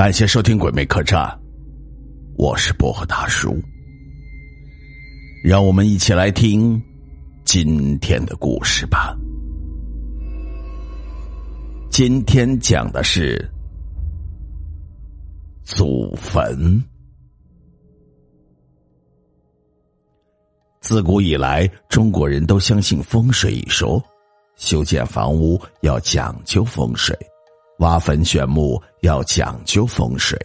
感谢收听《鬼魅客栈》，我是薄荷大叔。让我们一起来听今天的故事吧。今天讲的是祖坟。自古以来，中国人都相信风水一说，修建房屋要讲究风水。挖坟选墓要讲究风水，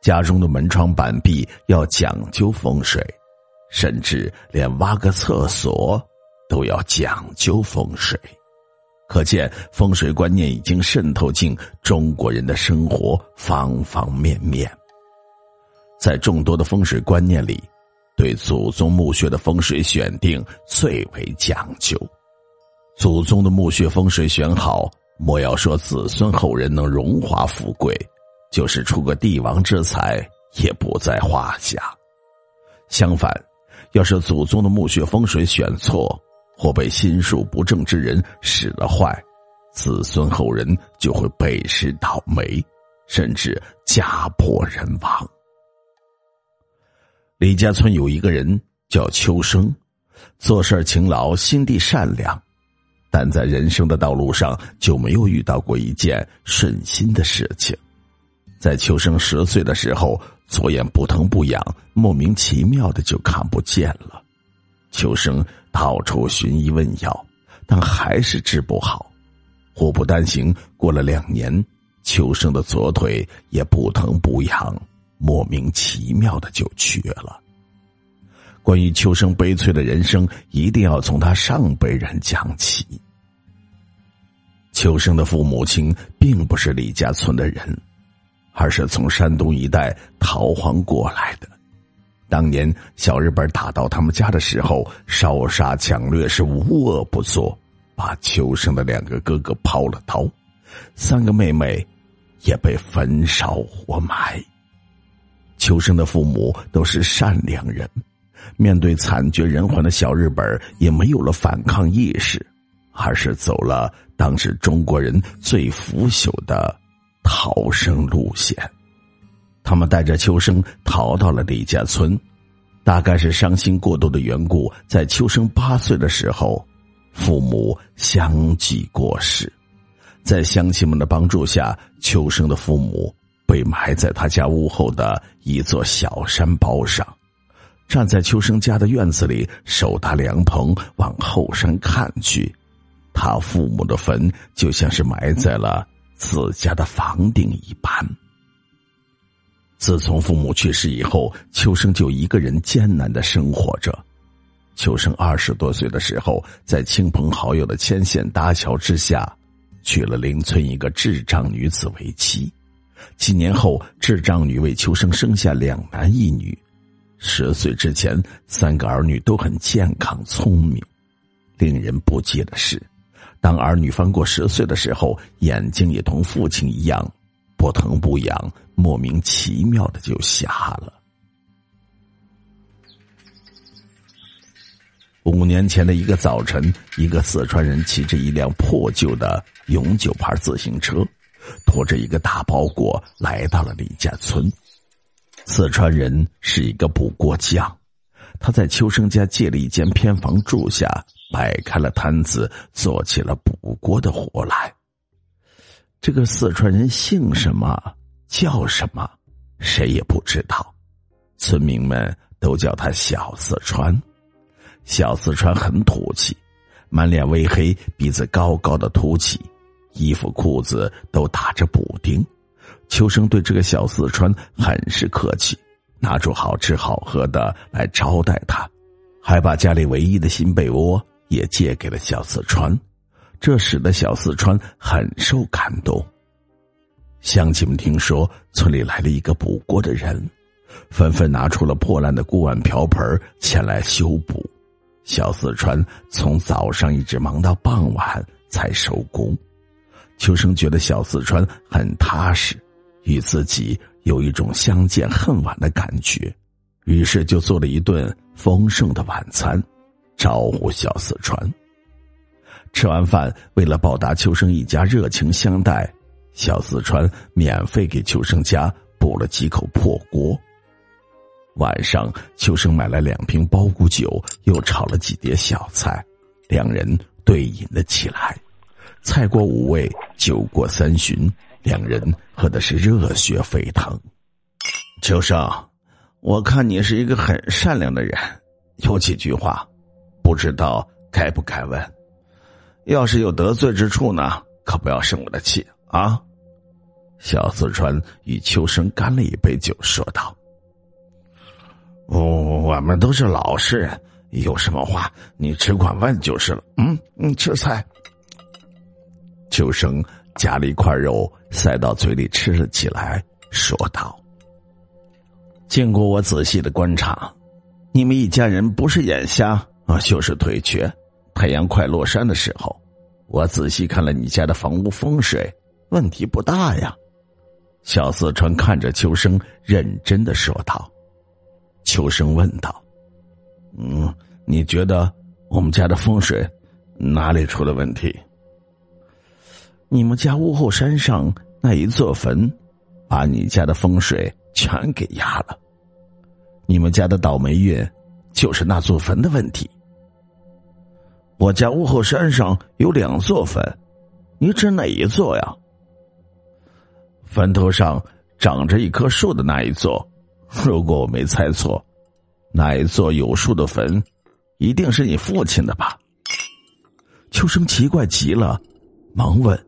家中的门窗板壁要讲究风水，甚至连挖个厕所都要讲究风水。可见风水观念已经渗透进中国人的生活方方面面。在众多的风水观念里，对祖宗墓穴的风水选定最为讲究。祖宗的墓穴风水选好。莫要说子孙后人能荣华富贵，就是出个帝王之才也不在话下。相反，要是祖宗的墓穴风水选错，或被心术不正之人使了坏，子孙后人就会背时倒霉，甚至家破人亡。李家村有一个人叫秋生，做事勤劳，心地善良。但在人生的道路上，就没有遇到过一件顺心的事情。在秋生十岁的时候，左眼不疼不痒，莫名其妙的就看不见了。秋生到处寻医问药，但还是治不好。祸不单行，过了两年，秋生的左腿也不疼不痒，莫名其妙的就瘸了。关于秋生悲催的人生，一定要从他上辈人讲起。秋生的父母亲并不是李家村的人，而是从山东一带逃荒过来的。当年小日本打到他们家的时候，烧杀抢掠是无恶不作，把秋生的两个哥哥抛了刀，三个妹妹也被焚烧活埋。秋生的父母都是善良人。面对惨绝人寰的小日本，也没有了反抗意识，而是走了当时中国人最腐朽的逃生路线。他们带着秋生逃到了李家村，大概是伤心过度的缘故，在秋生八岁的时候，父母相继过世。在乡亲们的帮助下，秋生的父母被埋在他家屋后的一座小山包上。站在秋生家的院子里，手搭凉棚往后山看去，他父母的坟就像是埋在了自家的房顶一般。自从父母去世以后，秋生就一个人艰难的生活着。秋生二十多岁的时候，在亲朋好友的牵线搭桥之下，娶了邻村一个智障女子为妻。几年后，智障女为秋生生下两男一女。十岁之前，三个儿女都很健康聪明。令人不解的是，当儿女翻过十岁的时候，眼睛也同父亲一样不疼不痒，莫名其妙的就瞎了。五年前的一个早晨，一个四川人骑着一辆破旧的永久牌自行车，拖着一个大包裹来到了李家村。四川人是一个补锅匠，他在秋生家借了一间偏房住下，摆开了摊子，做起了补锅的活来。这个四川人姓什么，叫什么，谁也不知道，村民们都叫他小四川。小四川很土气，满脸微黑，鼻子高高的凸起，衣服裤子都打着补丁。秋生对这个小四川很是客气，拿出好吃好喝的来招待他，还把家里唯一的新被窝也借给了小四川，这使得小四川很受感动。乡亲们听说村里来了一个补锅的人，纷纷拿出了破烂的锅碗瓢盆前来修补。小四川从早上一直忙到傍晚才收工。秋生觉得小四川很踏实。与自己有一种相见恨晚的感觉，于是就做了一顿丰盛的晚餐，招呼小四川。吃完饭，为了报答秋生一家热情相待，小四川免费给秋生家补了几口破锅。晚上，秋生买了两瓶包谷酒，又炒了几碟小菜，两人对饮了起来。菜过五味，酒过三巡，两人喝的是热血沸腾。秋生，我看你是一个很善良的人，有几句话，不知道该不该问。要是有得罪之处呢，可不要生我的气啊！小四川与秋生干了一杯酒，说道。我我们都是老实人，有什么话你只管问就是了。嗯嗯，吃菜。秋生夹了一块肉塞到嘴里吃了起来，说道：“经过我仔细的观察，你们一家人不是眼瞎啊，就是腿瘸。太阳快落山的时候，我仔细看了你家的房屋风水，问题不大呀。”小四川看着秋生，认真的说道。秋生问道：“嗯，你觉得我们家的风水哪里出了问题？你们家屋后山上那一座坟，把你家的风水全给压了。你们家的倒霉运就是那座坟的问题。我家屋后山上有两座坟，你指哪一座呀？坟头上长着一棵树的那一座。”如果我没猜错，那一座有树的坟，一定是你父亲的吧？秋生奇怪极了，忙问：“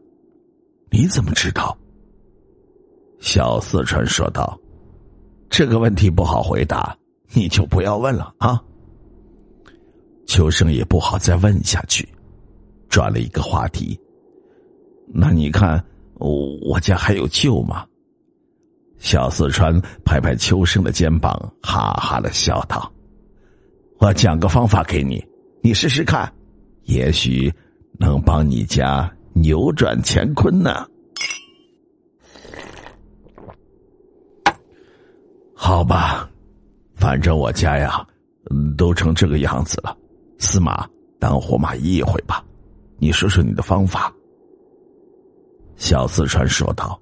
你怎么知道？”小四川说道：“这个问题不好回答，你就不要问了啊。”秋生也不好再问下去，转了一个话题：“那你看，我家还有救吗？”小四川拍拍秋生的肩膀，哈哈的笑道：“我讲个方法给你，你试试看，也许能帮你家扭转乾坤呢。”好吧，反正我家呀，都成这个样子了，死马当活马医一回吧。你说说你的方法。”小四川说道。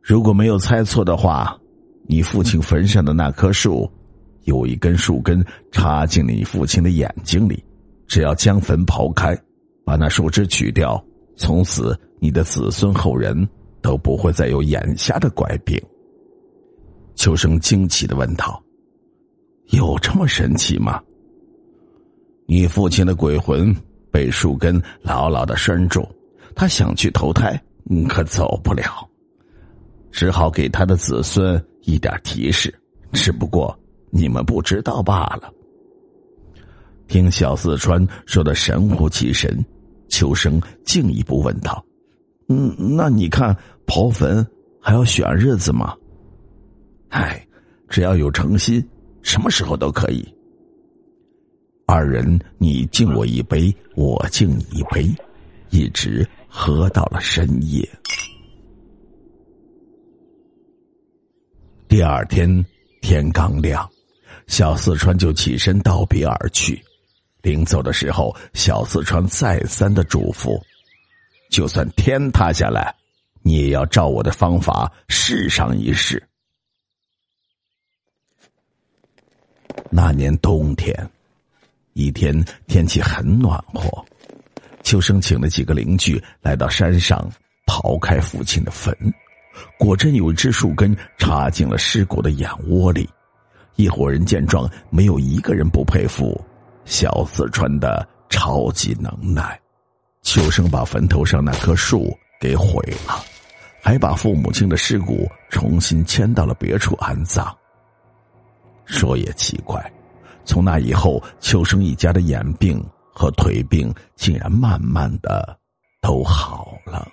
如果没有猜错的话，你父亲坟上的那棵树，有一根树根插进了你父亲的眼睛里。只要将坟刨开，把那树枝取掉，从此你的子孙后人都不会再有眼瞎的怪病。秋生惊奇的问道：“有这么神奇吗？”你父亲的鬼魂被树根牢牢的拴住，他想去投胎，可走不了。只好给他的子孙一点提示，只不过你们不知道罢了。听小四川说的神乎其神，秋生进一步问道：“嗯，那你看刨坟还要选日子吗？”“哎，只要有诚心，什么时候都可以。”二人你敬我一杯，我敬你一杯，一直喝到了深夜。第二天天刚亮，小四川就起身道别而去。临走的时候，小四川再三的嘱咐：“就算天塌下来，你也要照我的方法试上一试。”那年冬天，一天天气很暖和，秋生请了几个邻居来到山上刨开父亲的坟。果真有一只树根插进了尸骨的眼窝里，一伙人见状，没有一个人不佩服小四川的超级能耐。秋生把坟头上那棵树给毁了，还把父母亲的尸骨重新迁到了别处安葬。说也奇怪，从那以后，秋生一家的眼病和腿病竟然慢慢的都好了。